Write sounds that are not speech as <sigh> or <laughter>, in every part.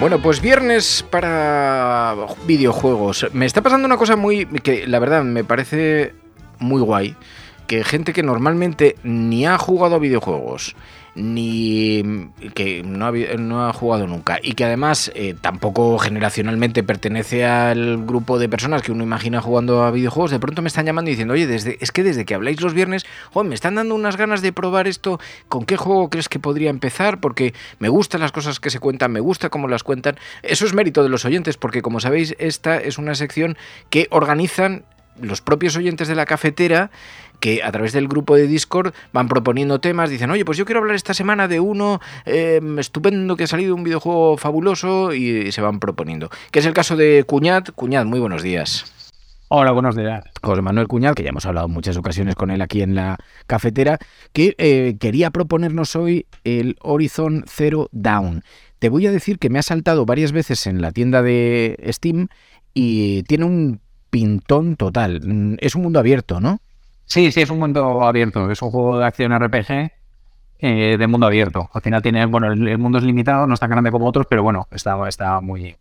Bueno, pues viernes para videojuegos. Me está pasando una cosa muy que la verdad me parece muy guay, que gente que normalmente ni ha jugado a videojuegos, ni que no ha, no ha jugado nunca y que además eh, tampoco generacionalmente pertenece al grupo de personas que uno imagina jugando a videojuegos, de pronto me están llamando diciendo, oye, desde, es que desde que habláis los viernes, me están dando unas ganas de probar esto, ¿con qué juego crees que podría empezar? Porque me gustan las cosas que se cuentan, me gusta cómo las cuentan. Eso es mérito de los oyentes, porque como sabéis, esta es una sección que organizan los propios oyentes de la cafetera que a través del grupo de Discord van proponiendo temas, dicen, oye, pues yo quiero hablar esta semana de uno em, estupendo que ha salido, un videojuego fabuloso, y, se van proponiendo. Que es el caso de Cuñat. Cuñat, muy buenos días. Hola, buenos días. José Manuel Cuñat, que ya hemos hablado muchas ocasiones con él aquí en la cafetera, que eh, quería proponernos hoy el Horizon Zero Down. Te voy a decir que me ha saltado varias veces en la tienda de Steam y tiene un pintón total. Mm, es un mundo abierto, ¿no? Sí, sí, es un mundo abierto. Es un juego de acción RPG eh, de mundo abierto. Al final tiene, bueno, el, mundo es limitado, no es tan grande como otros, pero bueno, está, está muy,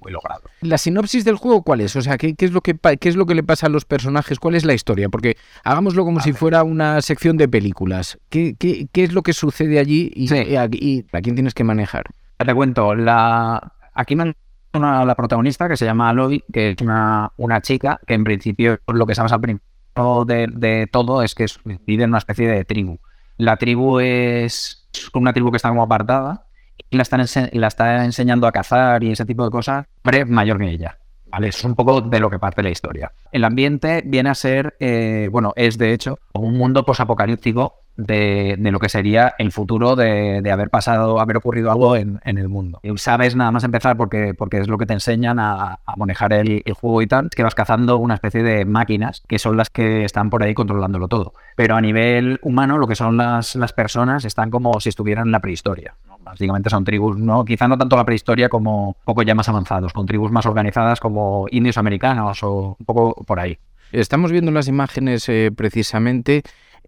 muy logrado. ¿La sinopsis del juego cuál es? O sea, ¿qué, es lo que, ¿qué es lo que le pasa a los personajes? ¿Cuál es la historia? Porque hagámoslo como si fuera una sección de películas. ¿Qué, qué, qué es lo que sucede allí y, y, a quién tienes que manejar? Te cuento, la... aquí me una, la protagonista que se llama Aloy, que es una, una chica que en principio, lo que sabes al principio, de, todo es que vive en una especie de tribu. La tribu es una tribu que está como apartada y la, están la está enseñando a cazar y ese tipo de cosas, pero mayor que ella. ¿Vale? Es un poco de lo que parte la historia. El ambiente viene a ser, eh, bueno, es de hecho un mundo posapocalíptico de, lo que sería el futuro de, haber pasado, haber ocurrido algo en, el mundo. Sabes nada más empezar porque, porque es lo que te enseñan a, manejar el, juego y tal, que vas cazando una especie de máquinas que son las que están por ahí controlándolo todo. Pero a nivel humano, lo que son las, las personas están como si estuvieran en la prehistoria. Básicamente son tribus, no, quizá no tanto la prehistoria como un poco ya más avanzados, con tribus más organizadas como indios americanos o un poco por ahí. Estamos viendo las imágenes eh, precisamente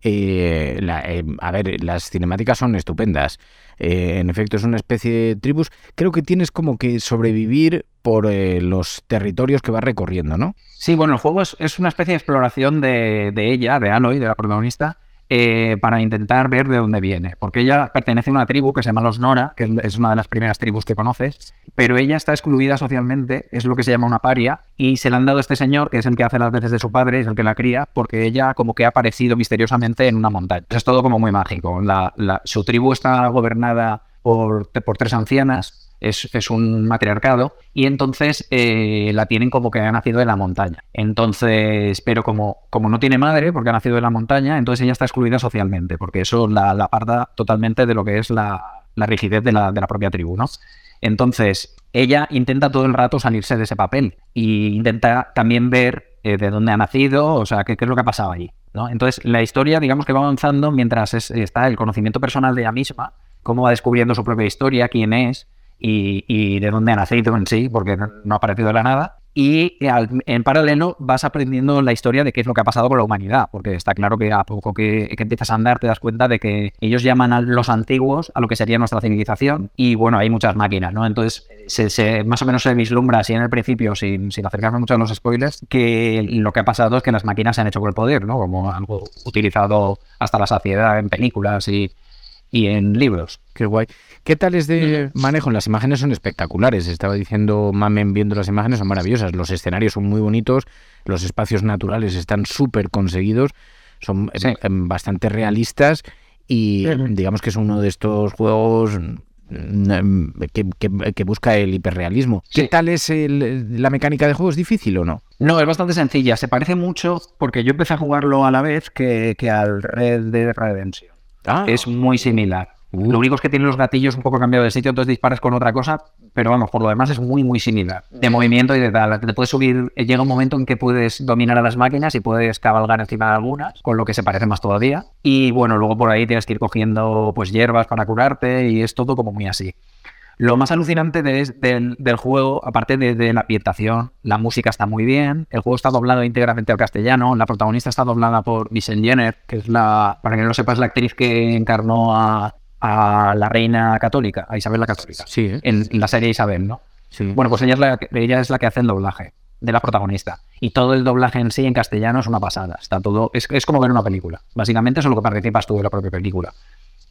eh, eh, a ver, las cinemáticas son estupendas. Eh, en efecto, es una especie de tribus. Creo que tienes como que sobrevivir por los territorios que vas recorriendo, ¿no? Sí, bueno, el juego es, una especie de exploración de, de ella, de Aloy, de la protagonista, eh, para intentar ver de dónde viene. Porque ella pertenece a una tribu que se llama los Nora, que es una de las primeras tribus que conoces, pero ella está excluida socialmente, es lo que se llama una paria, y se le han dado a este señor, que es el que hace las veces de su padre, es el que la cría, porque ella como que ha aparecido misteriosamente en una montaña. Es todo como muy mágico. su tribu está gobernada por, por tres ancianas es, un matriarcado, y entonces eh, la tienen como que ha nacido de la montaña. Entonces, pero como, como no tiene madre, porque ha nacido de la montaña, entonces ella está excluida socialmente, porque eso la, aparta totalmente de lo que es la, rigidez de la, de la propia tribu, ¿no? Entonces, ella intenta todo el rato salirse de ese papel e intenta también ver eh, de dónde ha nacido, o sea, qué, qué, es lo que ha pasado allí. ¿no? Entonces, la historia, digamos que va avanzando mientras está el conocimiento personal de ella misma, cómo va descubriendo su propia historia, quién es, y, de dónde ha nacido en sí, porque no ha aparecido de la nada. y al- en paralelo vas aprendiendo la historia de qué es lo que ha pasado con la humanidad, porque está claro que a poco que, que empiezas a andar te das cuenta de que ellos llaman a los antiguos a lo que sería nuestra civilización y bueno, hay muchas máquinas, ¿no? Entonces, se, se- más o menos se vislumbra así en el principio, sin, sin acercarme mucho a los spoilers, que lo que ha pasado es que las máquinas se han hecho con el poder, ¿no? Como algo utilizado hasta la saciedad en películas y, y en libros. Qué guay. ¿Qué tal es de manejo? Las imágenes son espectaculares. Estaba diciendo Mamen viendo las imágenes, son maravillosas. Los escenarios son muy bonitos, los espacios naturales están súper conseguidos, son eh, Sí. em, bastante realistas y digamos que es uno de estos juegos mm, em, que, que- que busca el hiperrealismo. ¿Qué tal es el- la mecánica de juego? ¿Es difícil o no? No, es bastante sencilla. Se parece mucho porque yo empecé a jugarlo a la vez que, que al Red Dead Redemption. Ah, Es muy similar. Uh. Lo único es que tiene los gatillos un poco cambiado de sitio, entonces disparas con otra cosa, pero vamos, por lo demás es muy, muy similar. De movimiento y de tal. Te puedes subir, eh, llega un momento en que puedes dominar a las máquinas y puedes cabalgar encima de algunas, con lo que se parece más todavía. Y bueno, luego por ahí tienes que ir cogiendo pues hierbas para curarte y es todo como muy así. Lo más alucinante de- del, del juego, aparte de, de la ambientación, la música está muy bien, el juego está doblado íntegramente al castellano, la protagonista está doblada por Michelle Jenner, que es la, para que no lo sepas, la actriz que encarnó a, a la reina católica, a Isabel la católica, Sí, ¿eh? en, en la serie Isabel, ¿no? Sí. Bueno, pues ella es, la, que- ella es la que hace el doblaje de la protagonista. Y todo el doblaje en sí en castellano es una pasada. Está todo, es, es como ver una película. Básicamente eso es lo que participas tú de la propia película.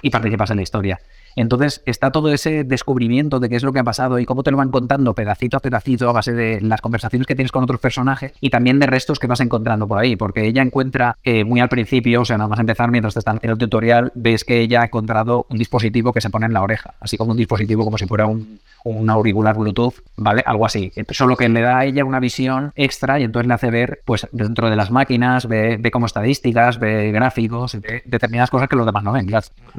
Y participas en la historia. Entonces está todo ese descubrimiento de qué es lo que ha pasado y cómo te lo van contando pedacito a pedacito a base de las conversaciones que tienes con otros personajes y también de restos que vas encontrando por ahí. Porque ella encuentra eh, muy al principio, o sea, nada más empezar mientras te están haciendo el tutorial, ves que ella ha encontrado un dispositivo que se pone en la oreja. Así como un dispositivo como si fuera un, auricular Bluetooth, ¿vale? Algo así. Solo que le da a ella una visión extra y entonces le hace ver, pues, dentro de las máquinas, ve, ve como estadísticas, ve gráficos, ve determinadas cosas que los demás no ven.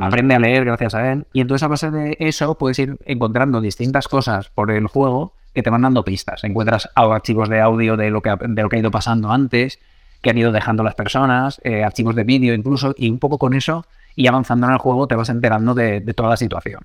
Aprende a leer gracias a él. Entonces a base de eso puedes ir encontrando distintas cosas por el juego que te van dando pistas. Encuentras archivos de audio de lo que ha, de lo que ha ido pasando antes, que han ido dejando las personas, eh, archivos de vídeo incluso, y un poco con eso y avanzando en el juego te vas enterando de, de toda la situación.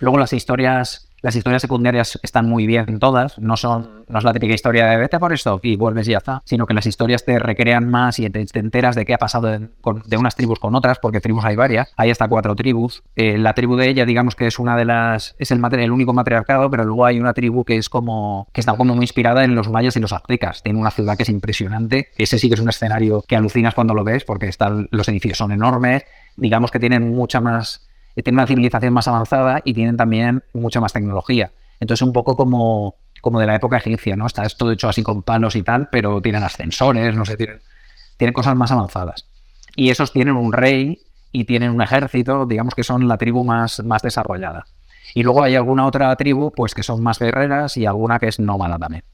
Luego las historias, las historias secundarias están muy bien todas, no son, no es la típica historia de vete por esto y vuelves y ya está, sino que las historias te recrean más y te, te enteras de qué ha pasado de unas tribus con otras, porque tribus hay varias, hay hasta cuatro tribus. Eh, la tribu de ella, digamos que es una de las, es el, el único matriarcado, pero luego hay una tribu que es como, que está como muy inspirada en los mayas y los aztecas. Tiene una ciudad que es impresionante, ese sí que es un escenario que alucinas cuando lo ves, porque están, los edificios son enormes, digamos que tienen mucha más tienen una civilización más avanzada y tienen también mucha más tecnología. Entonces, un poco como, como de la época egipcia, ¿no? Está es todo hecho así con palos y tal, pero tienen ascensores, no sé, tienen, tienen cosas más avanzadas. Y esos tienen un rey y tienen un ejército, digamos que son la tribu más, más desarrollada. Y luego hay alguna otra tribu, pues que son más guerreras y alguna que es nómada también.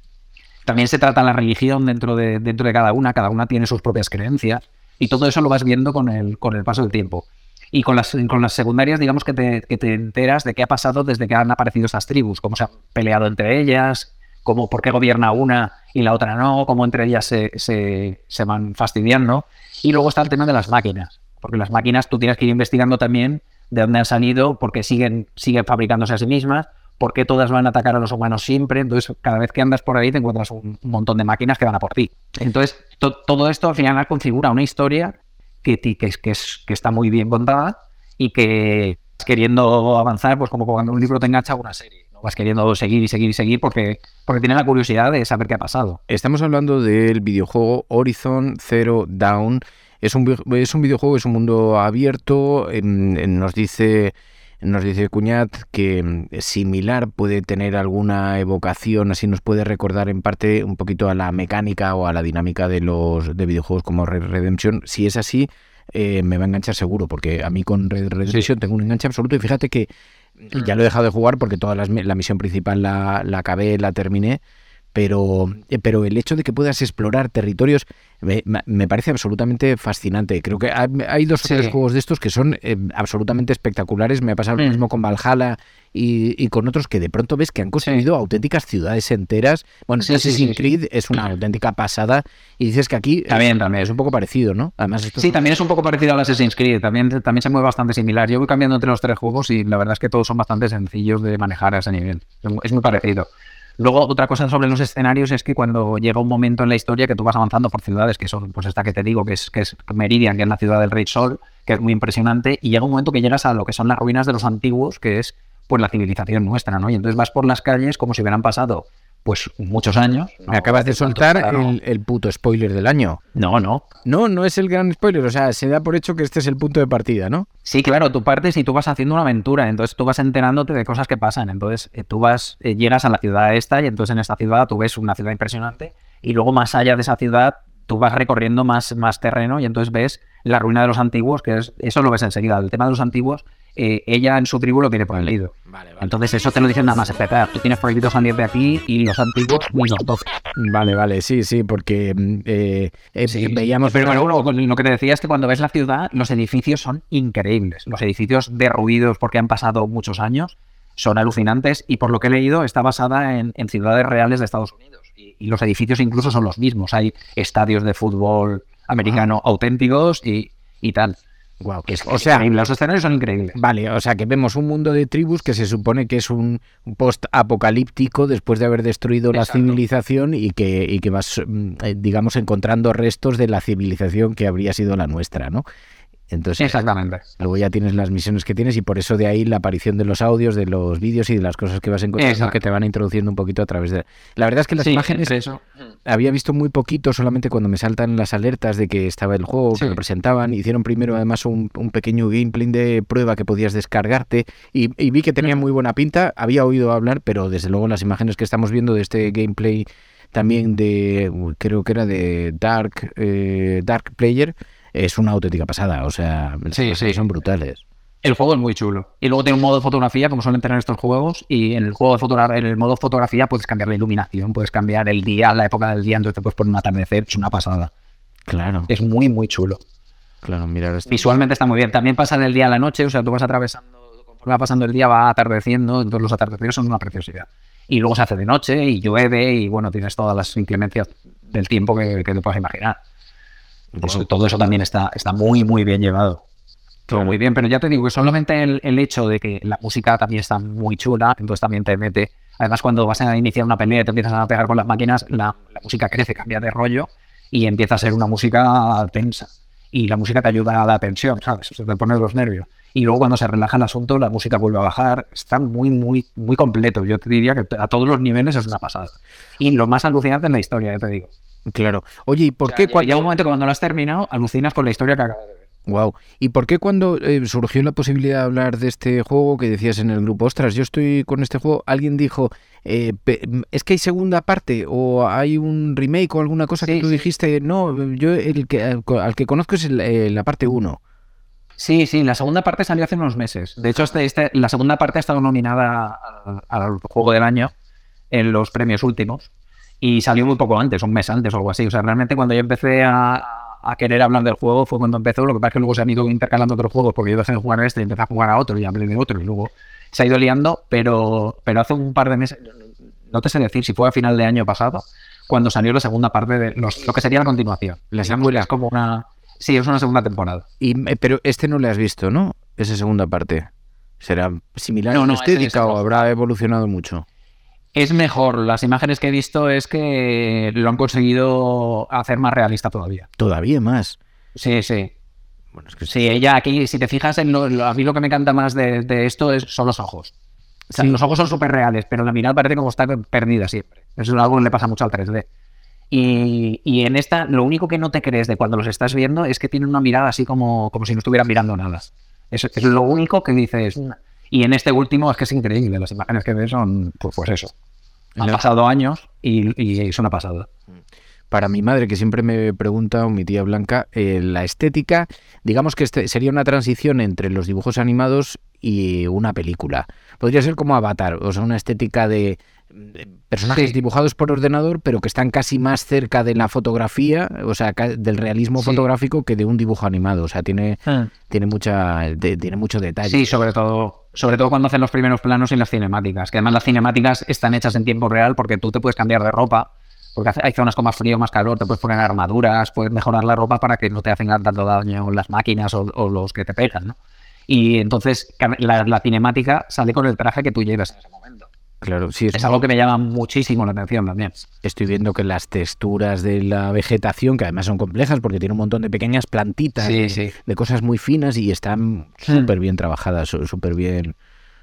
También se trata la religión dentro de, dentro de cada una, cada una tiene sus propias creencias y todo eso lo vas viendo con el, con el paso del tiempo. Y con las, con las secundarias, digamos que te, que te enteras de qué ha pasado desde que han aparecido estas tribus, cómo se han peleado entre ellas, cómo, por qué gobierna una y la otra no, cómo entre ellas se, se, se van fastidiando. Y luego está el tema de las máquinas, porque las máquinas tú tienes que ir investigando también de dónde han salido, porque siguen, siguen fabricándose a sí mismas, por qué todas van a atacar a los humanos siempre. Entonces, cada vez que andas por ahí te encuentras un, montón de máquinas que van a por ti. Entonces, to- todo esto al final configura una historia que, es, que, es- que está muy bien contada y que queriendo avanzar, pues como cuando un libro te engancha a una serie. ¿no? Vas queriendo seguir y seguir y seguir porque, porque tienes la curiosidad de saber qué ha pasado. Estamos hablando del videojuego Horizon Zero Dawn. Es un, es un videojuego, es un mundo abierto. em, nos dice nos dice Cuñat que em, similar puede tener alguna evocación, así nos puede recordar en parte un poquito a la mecánica o a la dinámica de los de videojuegos como Red Redemption. Si es así, eh, me va a enganchar seguro, porque a mí con Red Redemption tengo un enganche absoluto y fíjate que ya lo he dejado de jugar porque toda mi- la misión principal la, la acabé, la terminé, pero, eh, pero el hecho de que puedas explorar territorios me, parece absolutamente fascinante. Creo que hay, dos o Sí. tres juegos de estos que son eh, absolutamente espectaculares. Me ha pasado lo Mm. mismo con Valhalla y, y con otros que de pronto ves que han construido auténticas ciudades enteras. Bueno, Sí, Assassin's. Creed es una auténtica pasada y dices que aquí También, también. es un poco parecido, ¿no? Además, esto Sí, es- también es un poco parecido al Assassin's Creed, también, también se mueve bastante similar. Yo voy cambiando entre los tres juegos y la verdad es que todos son bastante sencillos de manejar a ese nivel. Es Es muy parecido. Luego, otra cosa sobre los escenarios es que cuando llega un momento en la historia que tú vas avanzando por ciudades, que son, pues esta que te digo, que es, que es Meridian, que es la ciudad del Rey Sol, que es muy impresionante, y llega un momento que llegas a lo que son las ruinas de los antiguos, que es pues la civilización nuestra, ¿no? Y entonces vas por las calles como si hubieran pasado pues muchos años. Me acabas de soltar el, el, puto spoiler del año. No, no. No, no es el gran spoiler. O sea, se da por hecho que este es el punto de partida, ¿no? Sí, claro, tú partes y tú vas haciendo una aventura. Entonces tú vas enterándote de cosas que pasan. Entonces eh, tú vas, eh, llegas a la ciudad esta y entonces en esta ciudad tú ves una ciudad impresionante y luego más allá de esa ciudad tú vas recorriendo más, más terreno y entonces ves la ruina de los antiguos, que es, eso lo ves enseguida. El tema de los antiguos eh, ella en su tribu lo tiene prohibido. Vale, vale. Entonces eso te lo dicen nada más espera, Tú tienes prohibido salir de aquí y los antiguos ni los 12. Vale, vale, sí, sí, porque eh, eh, veíamos... Pero bueno, lo que te decía es que cuando ves la ciudad, los edificios son increíbles. Los edificios derruidos porque han pasado muchos años son alucinantes y por lo que he leído está basada en, ciudades reales de Estados Unidos. Y, y, los edificios incluso son los mismos. Hay estadios de fútbol americano auténticos y, y tal. Wow, es, o sea, los escenarios son increíbles. Vale, o sea que vemos un mundo de tribus que se supone que es un post-apocalíptico después de haber destruido la civilización y que, y que vas, mm, eh, digamos, encontrando restos de la civilización que habría sido la nuestra, ¿no? Entonces, Exactamente. Luego ya tienes las misiones que tienes y por eso de ahí la aparición de los audios, de los vídeos y de las cosas que vas encontrando que te van introduciendo un poquito a través de... La verdad es que las imágenes eso. había visto muy poquito solamente cuando me saltan las alertas de que estaba el juego, que lo presentaban. Hicieron primero además un, pequeño gameplay de prueba que podías descargarte y, vi que tenía muy buena pinta. Había oído hablar, pero desde luego las imágenes que estamos viendo de este gameplay también de, creo que era de Dark, eh, Dark Player, es una auténtica pasada. O sea, sí, sí. son brutales. El juego es muy chulo. Y luego tiene un modo de fotografía, como suelen tener estos juegos, y en el juego de en el modo fotografía puedes cambiar la iluminación, puedes cambiar el día, la época del día, entonces te puedes poner un atardecer, es una pasada. Claro. Es muy, muy chulo. Claro, mira. Visualmente está muy bien. También pasa del día a la noche, o sea, tú vas atravesando, conforme va pasando el día, va atardeciendo, entonces los atardeceres son una preciosidad. Y luego se hace de noche y llueve y bueno, tienes todas las inclemencias del tiempo que, que te puedas imaginar todo eso también está, está muy, muy bien llevado. Todo muy bien, pero ya te digo que solamente el, hecho de que la música también está muy chula, entonces también te mete. Además, cuando vas a iniciar una pelea y te empiezas a pegar con las máquinas, la, música crece, cambia de rollo y empieza a ser una música tensa. Y la música te ayuda a la tensión, ¿sabes? Se te pone los nervios. Y luego cuando se relaja el asunto, la música vuelve a bajar. Está muy, muy, muy completo. Yo te diría que a todos los niveles es una pasada. Y lo más alucinante es la historia, ya te digo. Claro. Oye, ¿y por qué? Llega un momento que cuando lo has terminado, alucinas con la historia que acabas de ver. Wow. ¿Y por qué cuando eh, surgió la posibilidad de hablar de este juego que decías en el grupo, ostras, yo estoy con este juego, alguien dijo, eh, es que hay segunda parte o hay un remake o alguna cosa que tú dijiste, no, yo el que, al, que conozco es eh, la parte 1. Sí, sí, la segunda parte salió hace unos meses. De hecho, este, este, la segunda parte ha estado nominada al juego del año en los premios últimos y salió muy poco antes, un mes antes o algo así. O sea, realmente cuando yo empecé a, querer hablar del juego fue cuando empezó. Lo que pasa es que luego se han ido intercalando otros juegos porque yo dejé de jugar a este y empecé a jugar a otro y hablé de otro y luego se ha ido liando. Pero, pero hace un par de meses, no te sé decir si fue a final de año pasado, cuando salió la segunda parte de lo que sería la continuación. La segunda es como una. Sí, es una segunda temporada. Y, eh, pero este no le has visto, ¿no? Esa segunda parte. ¿Será similar no, en estética o habrá evolucionado mucho? Es mejor. Las imágenes que he visto es que lo han conseguido hacer más realista todavía. Todavía más. Sí, sí. Bueno, es que sí, ella aquí, si te fijas, en lo, a mí lo que me encanta más de, esto es, son los ojos. Los ojos son súper reales, pero la mirada parece como está perdida siempre. Eso es algo que le pasa mucho al 3D. Y, y, en esta, lo único que no te crees de cuando los estás viendo es que tienen una mirada así como, como si no estuvieran mirando nada. Es, es lo único que dices. Y en este último es que es increíble. Las imágenes que ves son, pues, pues eso. Han pasado años y, y es una pasada. Para mi madre, que siempre me pregunta, o mi tía Blanca, eh, la estética, digamos que este sería una transición entre los dibujos animados y una película. Podría ser como Avatar, o sea, una estética de, personajes dibujados por ordenador, pero que están casi más cerca de la fotografía, o sea, del realismo fotográfico que de un dibujo animado. O sea, tiene, ah. tiene mucha, tiene mucho detalle. Sí, sobre todo, sobre todo cuando hacen los primeros planos y las cinemáticas. Que además las cinemáticas están hechas en tiempo real porque tú te puedes cambiar de ropa. Porque hay zonas con más frío, más calor, te puedes poner armaduras, puedes mejorar la ropa para que no te hacen tanto daño las máquinas o, los que te pegan, ¿no? Y entonces la, la cinemática sale con el traje que tú llevas en ese momento. Claro, sí, Es algo que me llama muchísimo la atención también. Estoy viendo que las texturas de la vegetación, que además son complejas porque tiene un montón de pequeñas plantitas, Sí, de, sí. de cosas muy finas y están súper bien trabajadas, súper bien.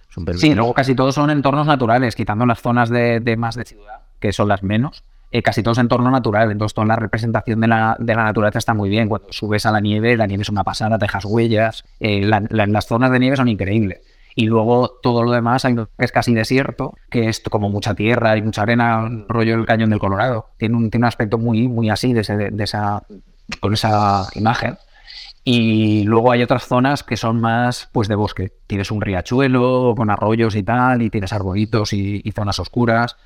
súper Sí, bien. luego casi todos son entornos naturales, quitando las zonas de, de más de ciudad, que son las menos. Eh, casi todo es entorno natural, entonces toda la representación de la, de la naturaleza está muy bien. Cuando subes a la nieve, la nieve es una pasada, te dejas huellas. eh, la- la- las zonas de nieve son increíbles. Y luego todo lo demás es casi desierto, que es como mucha tierra y mucha arena, rollo el cañón del Colorado. Tiene un, tiene un aspecto muy, muy así, de, ese- de esa, con esa imagen. Y luego hay otras zonas que son más pues de bosque. Tienes un riachuelo con arroyos y tal, y tienes arbolitos y, y zonas oscuras.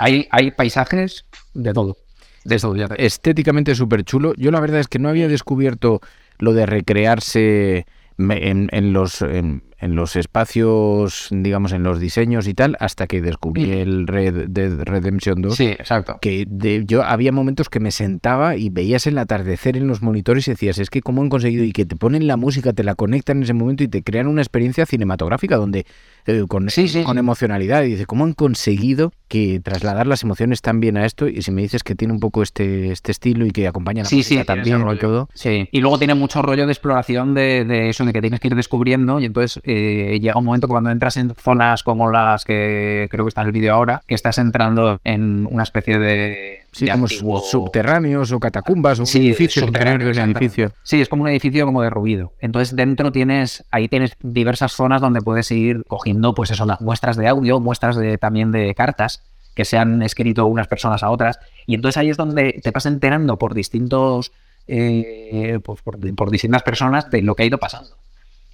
Hay, hay paisajes de todo. De todo, ya te- estéticamente súper chulo. Yo la verdad es que no había descubierto lo de recrearse en, en los, en, en los espacios, digamos, en los diseños y tal, hasta que descubrí el Red Dead Redemption 2. Sí, exacto. que de- yo había momentos que me sentaba y veías el atardecer en los monitores y decías, es que cómo han conseguido y que te ponen la música, te la conectan en ese momento y te crean una experiencia cinematográfica donde eh, con, Sí, sí, con emocionalidad y dice, ¿cómo han conseguido que trasladar las emociones tan bien a esto? Y si me dices que tiene un poco este, este estilo y que acompaña la Sí, música también rollo. todo. Sí, y luego tiene mucho rollo de exploración de, de eso, de que tienes que ir descubriendo y entonces eh, llega un momento cuando entras en zonas como las que creo que está en el vídeo ahora, que estás entrando en una especie de... Sí, de como antiguo- subterráneos o catacumbas o Sí, un edificio subterráneo, exactamente. edificio. Sí, es como un edificio como de ruido. Entonces dentro tienes, ahí tienes diversas zonas donde puedes ir cogiendo, pues eso, las muestras de audio, muestras de también de cartas que se han escrito unas personas a otras. Y entonces ahí es donde te vas enterando por distintos, eh, pues por, por distintas personas de lo que ha ido pasando.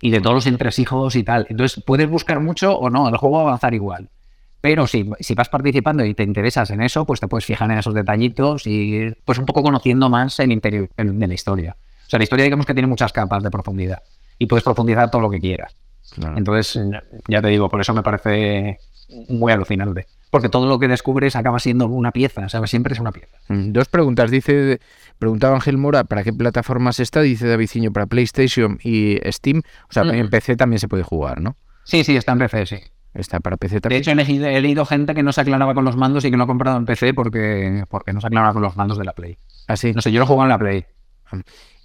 Y de todos los entresijos y tal. Entonces puedes buscar mucho o no, el juego va a avanzar igual. Pero si, si vas participando y te interesas en eso, pues te puedes fijar en esos detallitos y ir, pues un poco conociendo más el interior de la historia. O sea, la historia digamos que tiene muchas capas de profundidad y puedes profundizar todo lo que quieras. Claro. Entonces, ya te digo, por eso me parece muy alucinante. Porque todo lo que descubres acaba siendo una pieza, ¿sabes? Siempre es una pieza. Mm, Dos preguntas. Dice, preguntaba Ángel Mora, ¿para qué plataformas está? Dice Davidciño, para PlayStation y Steam. O sea, Mm. en PC también se puede jugar, ¿no? Sí, sí, está en PC, sí. Está para PC De también. hecho, he leído, gente que no se aclaraba con los mandos y que lo ha comprado en PC porque, porque no se aclaraba con los mandos de la Play. Así. No sé, yo lo juego en la Play.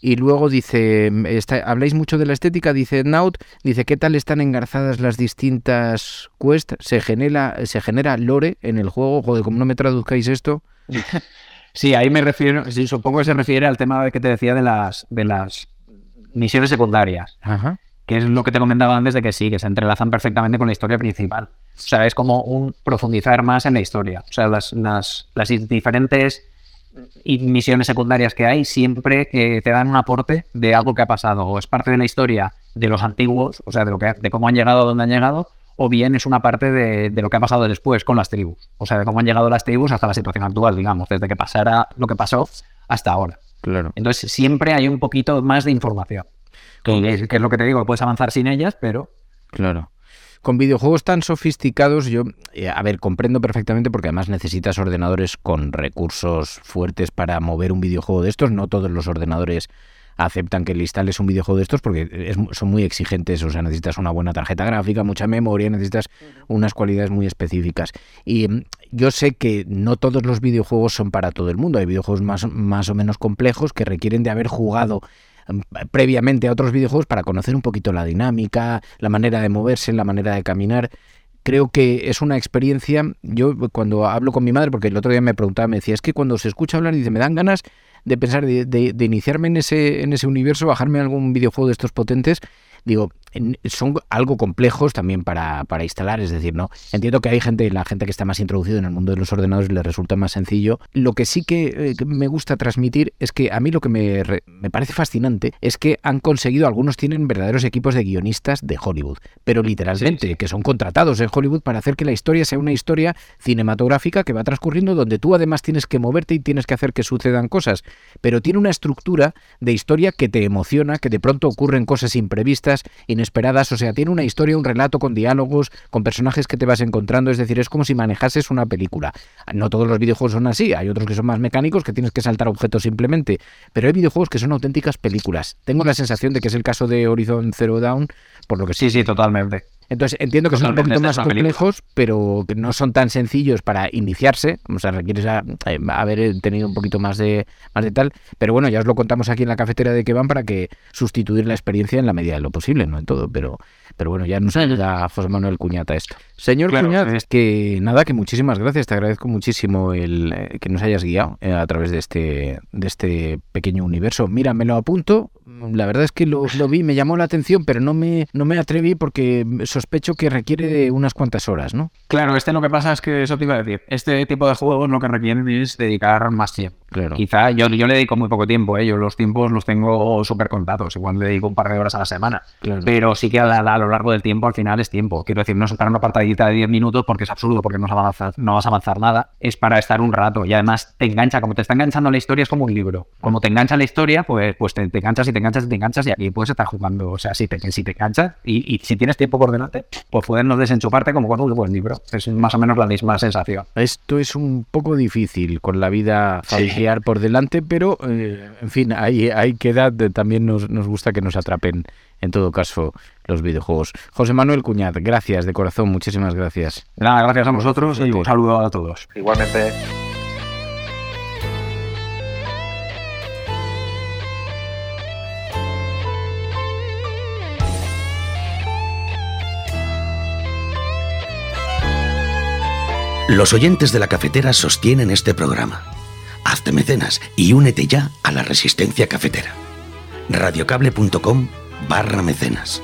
Y luego dice, está- habláis mucho de la estética, dice Naut, dice, ¿qué tal están engarzadas las distintas quests? ¿Se genera, se genera lore en el juego? Joder, como no me traduzcáis esto. <laughs> Sí, ahí me refiero, sí, supongo que se refiere al tema que te decía de las, de las misiones secundarias, Ajá. que es lo que te comentaba antes de que sí, que se entrelazan perfectamente con la historia principal. O sea, es como un profundizar más en la historia. O sea, las, las, las diferentes y misiones secundarias que hay siempre eh, te dan un aporte de algo que ha pasado. O es parte de la historia de los antiguos, o sea, de, lo que, de cómo han llegado a donde han llegado, o bien es una parte de, de lo que ha pasado después con las tribus. O sea, de cómo han llegado las tribus hasta la situación actual, digamos, desde que pasara lo que pasó hasta ahora. Claro. Entonces siempre hay un poquito más de información. Que es, que es lo que te digo, puedes avanzar sin ellas, pero Claro. Con videojuegos tan sofisticados, yo, eh, a ver, comprendo perfectamente porque además necesitas ordenadores con recursos fuertes para mover un videojuego de estos. No todos los ordenadores aceptan que le instales un videojuego de estos porque es- son muy exigentes, o sea, necesitas una buena tarjeta gráfica, mucha memoria, necesitas unas cualidades muy específicas. Y mm, yo sé que no todos los videojuegos son para todo el mundo, hay videojuegos más, más o menos complejos que requieren de haber jugado previamente a otros videojuegos para conocer un poquito la dinámica, la manera de moverse, la manera de caminar. Creo que es una experiencia, yo cuando hablo con mi madre, porque el otro día me preguntaba, me decía, es que cuando se escucha hablar, dice, me dan ganas de pensar, de, de- de iniciarme en ese, en ese universo, bajarme algún videojuego de estos potentes. Digo, son algo complejos también para, para instalar, es decir, no entiendo que hay gente, la gente que está más introducida en el mundo de los ordenadores le resulta más sencillo. Lo que sí que, eh, que me gusta transmitir es que a mí lo que me, re- me parece fascinante es que han conseguido, algunos tienen verdaderos equipos de guionistas de Hollywood, pero literalmente, que son contratados en Hollywood para hacer que la historia sea una historia cinematográfica que va transcurriendo donde tú además tienes que moverte y tienes que hacer que sucedan cosas, pero tiene una estructura de historia que te emociona, que de pronto ocurren cosas imprevistas, inesperadas, o sea, tiene una historia, un relato con diálogos, con personajes que te vas encontrando, es decir, es como si manejases una película. No todos los videojuegos son así, hay otros que son más mecánicos, que tienes que saltar objetos simplemente, pero hay videojuegos que son auténticas películas. Tengo la sensación de que es el caso de Horizon Zero Dawn, por lo que sí, sí, totalmente. Entonces entiendo que son un poquito más complejos, pero que no son tan sencillos para iniciarse. O sea, requieres a- eh, haber tenido un poquito más de, más de tal. Pero bueno, ya os lo contamos aquí en la cafetera de que van para que sustituir la experiencia en la medida de lo posible, no en todo. Pero, pero bueno, ya nos <laughs> ayuda José Manuel Cuñata esto. Señor Claro, Cuñat, es- que nada, que muchísimas gracias. Te agradezco muchísimo el eh, que nos hayas guiado eh, a través de este, de este pequeño universo. Mira, me lo apunto. La verdad es que lo, lo vi, me llamó la atención, pero no me, no me atreví porque sospecho que requiere de unas cuantas horas, ¿no? Claro, este lo que pasa es que eso te iba a decir. Este tipo de juegos lo que requieren es dedicar más tiempo. Claro. Quizá yo, yo le dedico muy poco tiempo, ¿eh? yo los tiempos los tengo súper contados, igual le dedico un par de horas a la semana. Claro. Pero sí que a, la- a lo largo del tiempo al final es tiempo. Quiero decir, no es para una de 10 minutos porque es absurdo, porque no vas, a avanzar, no vas a avanzar nada. Es para estar un rato y además te engancha, como te está enganchando la historia, es como un libro. Como te engancha la historia, pues, pues te, te enganchas y te enganchas y te enganchas y aquí puedes estar jugando. O sea, si te, si te enganchas y, y si tienes tiempo por delante, pues puedes no desenchufarte como cuando un buen libro. Es más o menos la misma sensación. Esto es un poco difícil con la vida familiar por delante, pero eh, en fin, ahí, ahí queda. de- También nos, nos gusta que nos atrapen, en todo caso, los videojuegos. José Manuel Cuñat, gracias de corazón, muchísimas gracias. Nada, gracias a vosotros y un saludo a todos. Igualmente. Los oyentes de la cafetera sostienen este programa. Hazte mecenas y únete ya a la resistencia cafetera. radiocable.com barra mecenas.